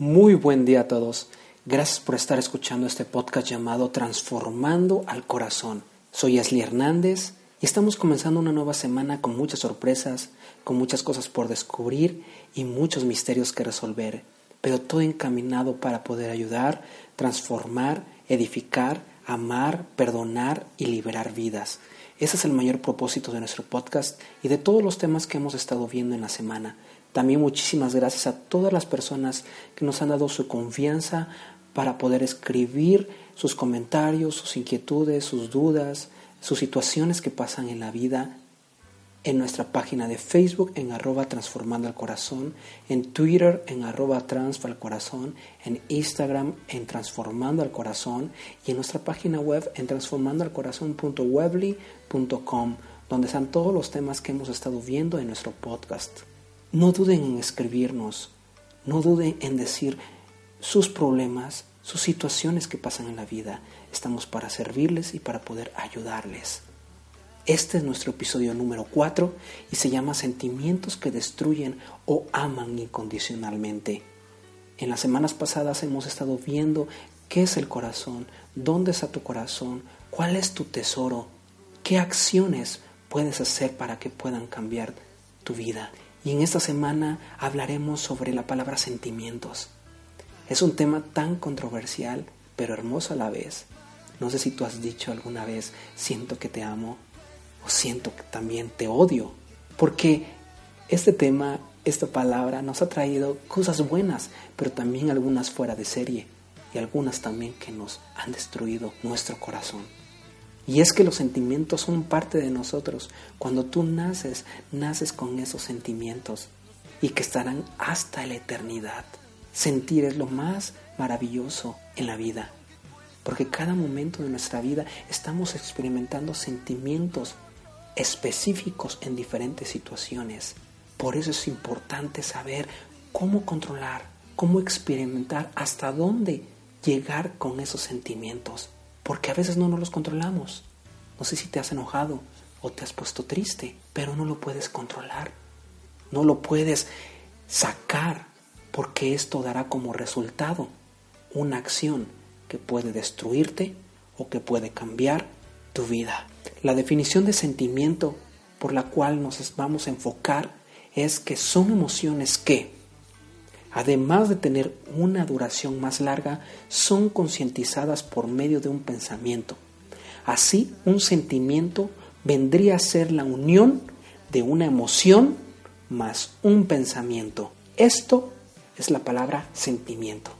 Muy buen día a todos. Gracias por estar escuchando este podcast llamado Transformando al Corazón. Soy Ashley Hernández y estamos comenzando una nueva semana con muchas sorpresas, con muchas cosas por descubrir y muchos misterios que resolver, pero todo encaminado para poder ayudar, transformar, edificar, amar, perdonar y liberar vidas. Ese es el mayor propósito de nuestro podcast y de todos los temas que hemos estado viendo en la semana. También muchísimas gracias a todas las personas que nos han dado su confianza para poder escribir sus comentarios, sus inquietudes, sus dudas, sus situaciones que pasan en la vida en nuestra página de Facebook en arroba transformando al corazón, en Twitter en arroba corazón, en Instagram en transformando al corazón y en nuestra página web en transformandoalcorazón.webly.com donde están todos los temas que hemos estado viendo en nuestro podcast. No duden en escribirnos, no duden en decir sus problemas, sus situaciones que pasan en la vida. Estamos para servirles y para poder ayudarles. Este es nuestro episodio número 4 y se llama Sentimientos que destruyen o aman incondicionalmente. En las semanas pasadas hemos estado viendo qué es el corazón, dónde está tu corazón, cuál es tu tesoro, qué acciones puedes hacer para que puedan cambiar tu vida. Y en esta semana hablaremos sobre la palabra sentimientos. Es un tema tan controversial, pero hermoso a la vez. No sé si tú has dicho alguna vez, siento que te amo o siento que también te odio. Porque este tema, esta palabra nos ha traído cosas buenas, pero también algunas fuera de serie y algunas también que nos han destruido nuestro corazón. Y es que los sentimientos son parte de nosotros. Cuando tú naces, naces con esos sentimientos y que estarán hasta la eternidad. Sentir es lo más maravilloso en la vida, porque cada momento de nuestra vida estamos experimentando sentimientos específicos en diferentes situaciones. Por eso es importante saber cómo controlar, cómo experimentar, hasta dónde llegar con esos sentimientos porque a veces no nos los controlamos. No sé si te has enojado o te has puesto triste, pero no lo puedes controlar. No lo puedes sacar porque esto dará como resultado una acción que puede destruirte o que puede cambiar tu vida. La definición de sentimiento por la cual nos vamos a enfocar es que son emociones que además de tener una duración más larga, son concientizadas por medio de un pensamiento. Así, un sentimiento vendría a ser la unión de una emoción más un pensamiento. Esto es la palabra sentimiento.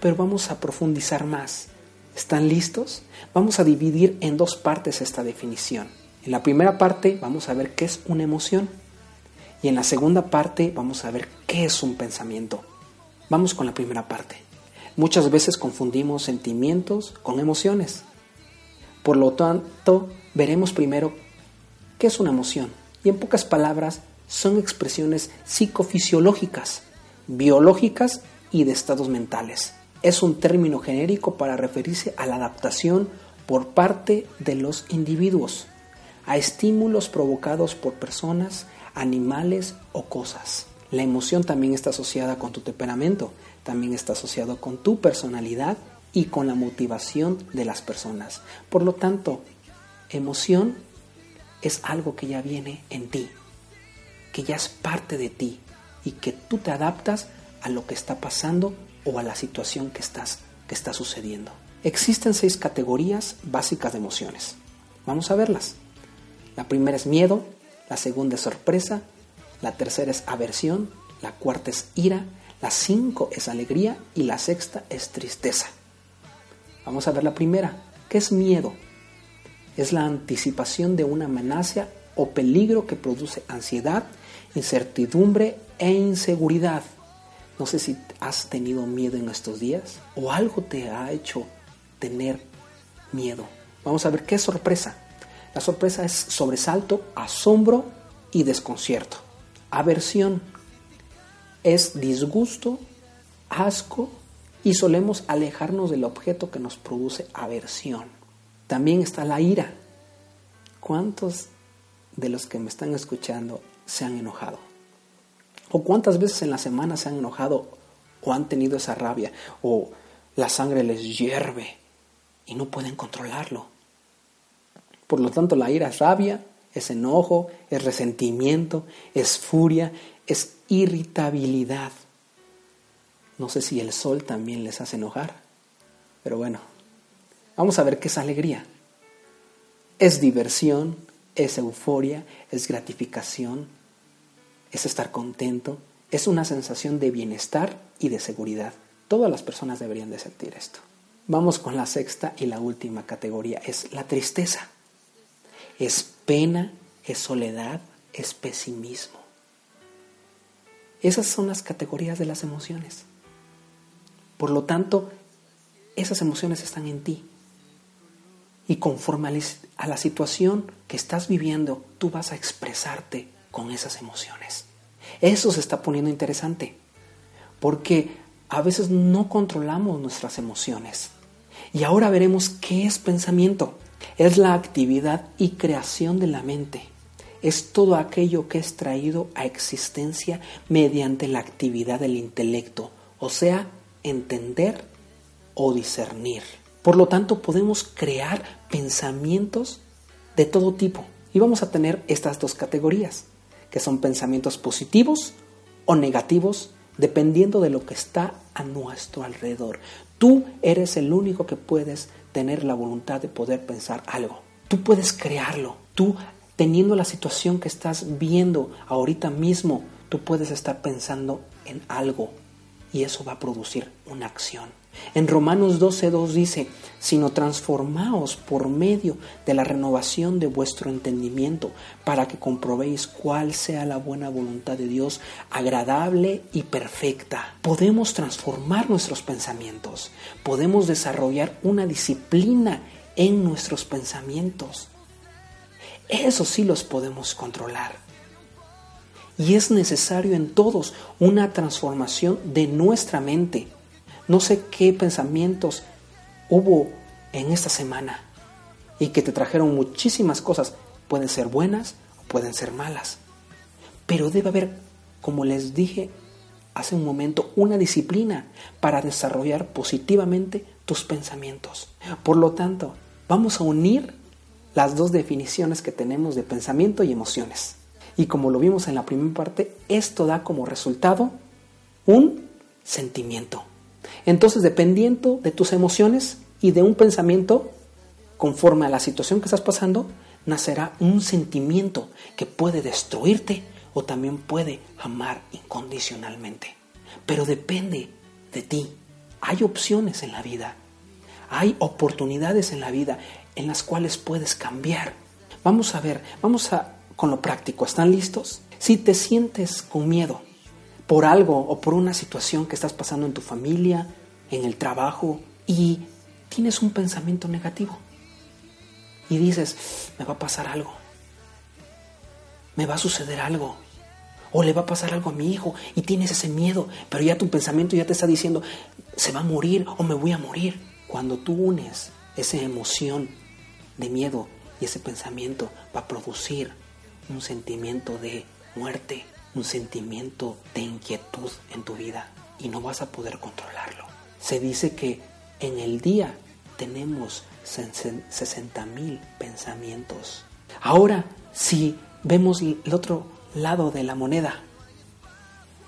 Pero vamos a profundizar más. ¿Están listos? Vamos a dividir en dos partes esta definición. En la primera parte vamos a ver qué es una emoción y en la segunda parte vamos a ver qué es un pensamiento. Vamos con la primera parte. Muchas veces confundimos sentimientos con emociones. Por lo tanto, veremos primero qué es una emoción. Y en pocas palabras, son expresiones psicofisiológicas, biológicas y de estados mentales. Es un término genérico para referirse a la adaptación por parte de los individuos a estímulos provocados por personas, animales o cosas. La emoción también está asociada con tu temperamento, también está asociado con tu personalidad y con la motivación de las personas. Por lo tanto, emoción es algo que ya viene en ti, que ya es parte de ti y que tú te adaptas a lo que está pasando o a la situación que estás que está sucediendo. Existen seis categorías básicas de emociones. Vamos a verlas. La primera es miedo, la segunda es sorpresa, la tercera es aversión, la cuarta es ira, la cinco es alegría y la sexta es tristeza. Vamos a ver la primera, ¿qué es miedo? Es la anticipación de una amenaza o peligro que produce ansiedad, incertidumbre e inseguridad. No sé si has tenido miedo en estos días o algo te ha hecho tener miedo. Vamos a ver qué es sorpresa. La sorpresa es sobresalto, asombro y desconcierto. Aversión es disgusto, asco y solemos alejarnos del objeto que nos produce aversión. También está la ira. ¿Cuántos de los que me están escuchando se han enojado? ¿O cuántas veces en la semana se han enojado o han tenido esa rabia o la sangre les hierve y no pueden controlarlo. Por lo tanto, la ira es rabia, es enojo, es resentimiento, es furia, es irritabilidad. No sé si el sol también les hace enojar, pero bueno, vamos a ver qué es alegría. Es diversión, es euforia, es gratificación, es estar contento, es una sensación de bienestar y de seguridad. Todas las personas deberían de sentir esto. Vamos con la sexta y la última categoría, es la tristeza. Es pena, es soledad, es pesimismo. Esas son las categorías de las emociones. Por lo tanto, esas emociones están en ti. Y conforme a la situación que estás viviendo, tú vas a expresarte con esas emociones. Eso se está poniendo interesante, porque a veces no controlamos nuestras emociones. Y ahora veremos qué es pensamiento. Es la actividad y creación de la mente. Es todo aquello que es traído a existencia mediante la actividad del intelecto, o sea, entender o discernir. Por lo tanto, podemos crear pensamientos de todo tipo. Y vamos a tener estas dos categorías, que son pensamientos positivos o negativos, dependiendo de lo que está a nuestro alrededor. Tú eres el único que puedes tener la voluntad de poder pensar algo. Tú puedes crearlo. Tú, teniendo la situación que estás viendo ahorita mismo, tú puedes estar pensando en algo y eso va a producir una acción. En Romanos 12.2 dice, sino transformaos por medio de la renovación de vuestro entendimiento para que comprobéis cuál sea la buena voluntad de Dios, agradable y perfecta. Podemos transformar nuestros pensamientos, podemos desarrollar una disciplina en nuestros pensamientos. Eso sí los podemos controlar. Y es necesario en todos una transformación de nuestra mente. No sé qué pensamientos hubo en esta semana y que te trajeron muchísimas cosas. Pueden ser buenas o pueden ser malas. Pero debe haber, como les dije hace un momento, una disciplina para desarrollar positivamente tus pensamientos. Por lo tanto, vamos a unir las dos definiciones que tenemos de pensamiento y emociones. Y como lo vimos en la primera parte, esto da como resultado un sentimiento. Entonces, dependiendo de tus emociones y de un pensamiento, conforme a la situación que estás pasando, nacerá un sentimiento que puede destruirte o también puede amar incondicionalmente. Pero depende de ti. Hay opciones en la vida. Hay oportunidades en la vida en las cuales puedes cambiar. Vamos a ver, vamos a con lo práctico. ¿Están listos? Si te sientes con miedo por algo o por una situación que estás pasando en tu familia, en el trabajo, y tienes un pensamiento negativo, y dices, me va a pasar algo, me va a suceder algo, o le va a pasar algo a mi hijo, y tienes ese miedo, pero ya tu pensamiento ya te está diciendo, se va a morir o me voy a morir. Cuando tú unes esa emoción de miedo y ese pensamiento va a producir un sentimiento de muerte, un sentimiento de inquietud en tu vida y no vas a poder controlarlo. Se dice que en el día tenemos 60 mil pensamientos. Ahora, si vemos el otro lado de la moneda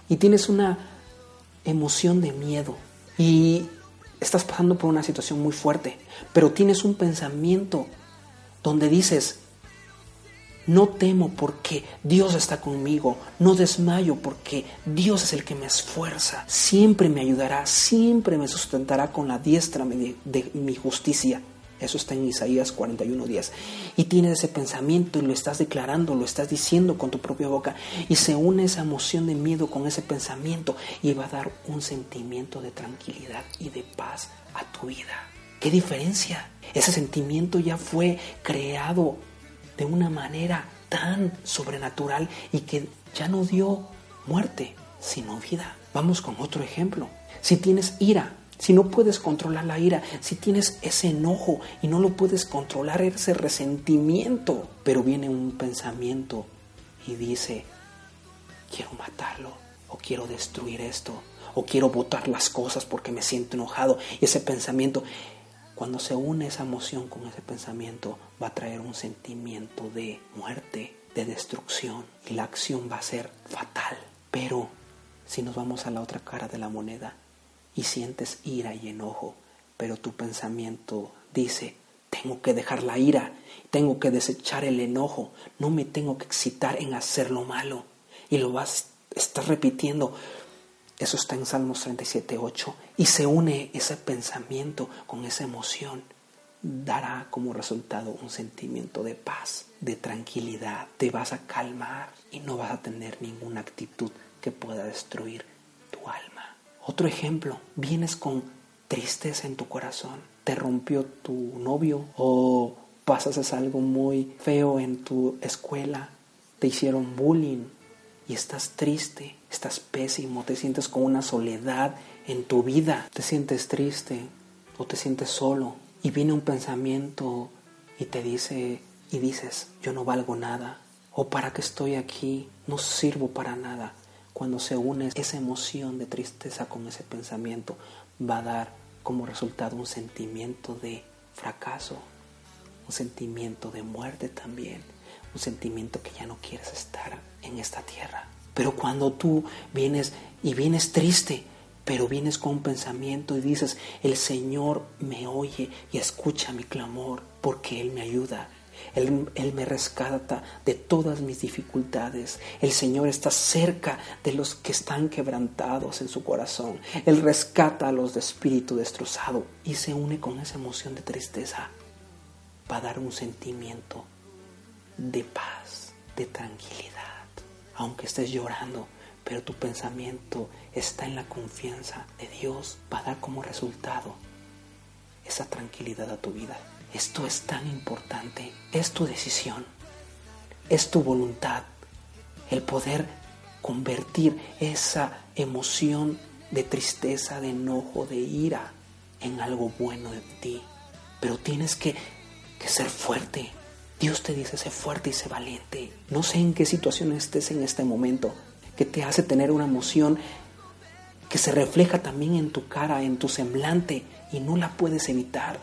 y tienes una emoción de miedo y estás pasando por una situación muy fuerte, pero tienes un pensamiento donde dices, no temo porque Dios está conmigo. No desmayo porque Dios es el que me esfuerza. Siempre me ayudará, siempre me sustentará con la diestra de, mi justicia. Eso está en Isaías 41:10. Y tienes ese pensamiento y lo estás declarando, lo estás diciendo con tu propia boca. Y se une esa emoción de miedo con ese pensamiento y va a dar un sentimiento de tranquilidad y de paz a tu vida. ¿Qué diferencia? Ese sentimiento ya fue creado de una manera tan sobrenatural y que ya no dio muerte, sino vida. Vamos con otro ejemplo. Si tienes ira, si no puedes controlar la ira, si tienes ese enojo y no lo puedes controlar, ese resentimiento, pero viene un pensamiento y dice, quiero matarlo o quiero destruir esto, o quiero botar las cosas porque me siento enojado. Y ese pensamiento, cuando se une esa emoción con ese pensamiento, va a traer un sentimiento de muerte, de destrucción, y la acción va a ser fatal. Pero si nos vamos a la otra cara de la moneda y sientes ira y enojo, pero tu pensamiento dice, tengo que dejar la ira, tengo que desechar el enojo, no me tengo que excitar en hacer lo malo. Y lo vas a estar repitiendo. Eso está en Salmos 37, 8. Y se une ese pensamiento con esa emoción. Dará como resultado un sentimiento de paz, de tranquilidad. Te vas a calmar y no vas a tener ninguna actitud que pueda destruir tu alma. Otro ejemplo, vienes con tristeza en tu corazón, te rompió tu novio o pasas algo muy feo en tu escuela, te hicieron bullying estás triste, estás pésimo, te sientes con una soledad en tu vida, te sientes triste o te sientes solo y viene un pensamiento y te dice y dices, yo no valgo nada o para qué estoy aquí, no sirvo para nada. Cuando se une esa emoción de tristeza con ese pensamiento, va a dar como resultado un sentimiento de fracaso, un sentimiento de muerte también, un sentimiento que ya no quieres estar en esta tierra. Pero cuando tú vienes y vienes triste, pero vienes con un pensamiento y dices, el Señor me oye y escucha mi clamor porque Él me ayuda, él, me rescata de todas mis dificultades. El Señor está cerca de los que están quebrantados en su corazón. Él rescata a los de espíritu destrozado y se une con esa emoción de tristeza para dar un sentimiento de paz, de tranquilidad. Aunque estés llorando, pero tu pensamiento está en la confianza de Dios, va a dar como resultado esa tranquilidad a tu vida. Esto es tan importante. Es tu decisión. Es tu voluntad. El poder convertir esa emoción de tristeza, de enojo, de ira en algo bueno de ti. Pero tienes que, que ser fuerte. Dios te dice, sé fuerte y sé valiente. No sé en qué situación estés en este momento que te hace tener una emoción que se refleja también en tu cara, en tu semblante y no la puedes evitar.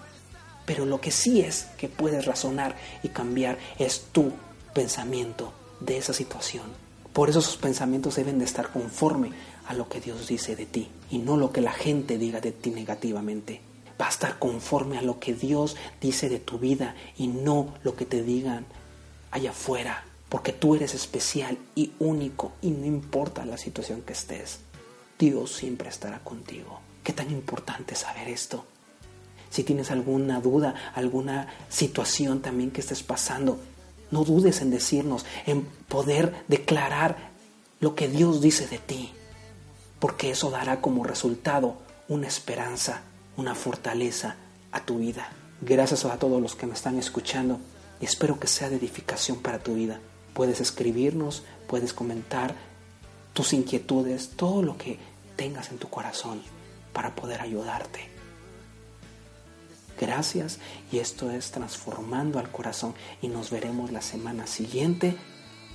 Pero lo que sí es que puedes razonar y cambiar es tu pensamiento de esa situación. Por eso sus pensamientos deben de estar conforme a lo que Dios dice de ti y no lo que la gente diga de ti negativamente. Va a estar conforme a lo que Dios dice de tu vida y no lo que te digan allá afuera, porque tú eres especial y único y no importa la situación que estés. Dios siempre estará contigo. Qué tan importante saber esto. Si tienes alguna duda, alguna situación también que estés pasando, no dudes en decirnos, en poder declarar lo que Dios dice de ti, porque eso dará como resultado una esperanza, una fortaleza a tu vida. Gracias a todos los que me están escuchando y espero que sea de edificación para tu vida. Puedes escribirnos, puedes comentar tus inquietudes, todo lo que tengas en tu corazón para poder ayudarte. Gracias y esto es transformando al corazón y nos veremos la semana siguiente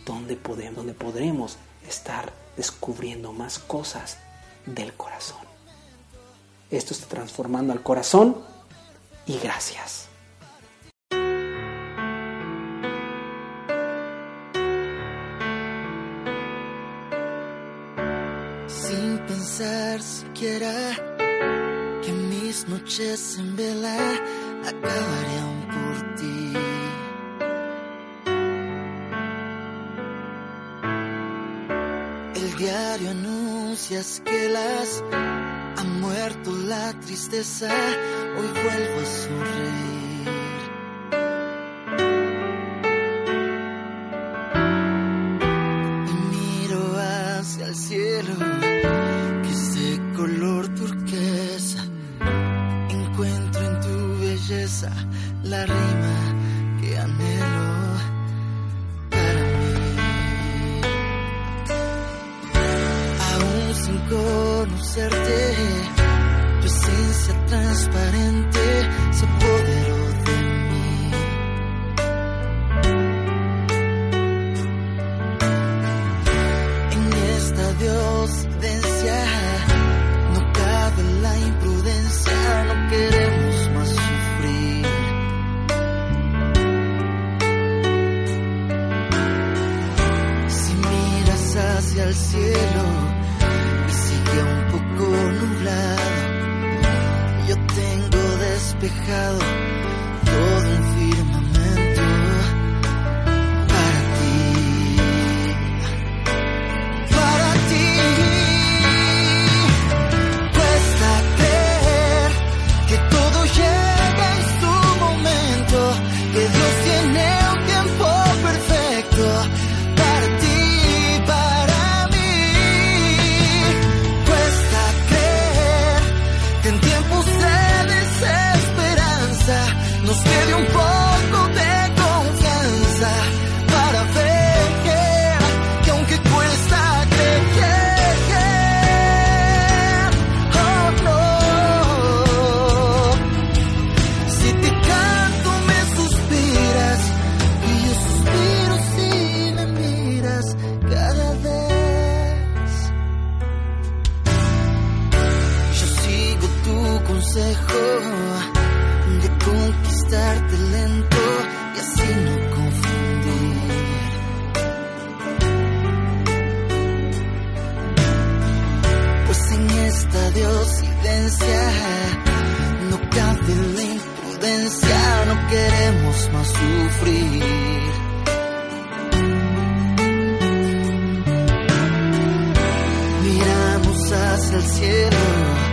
donde, podemos, donde podremos estar descubriendo más cosas del corazón. Esto está transformando al corazón y gracias. Sin pensar siquiera noches en vela acabarían por ti. El diario anuncias que las muerto la tristeza, hoy vuelvo a sonreír. Dios prudencia. No cabe la imprudencia, no queremos más sufrir. Si miras hacia el cielo y sigue un poco nublado, yo tengo despejado cielo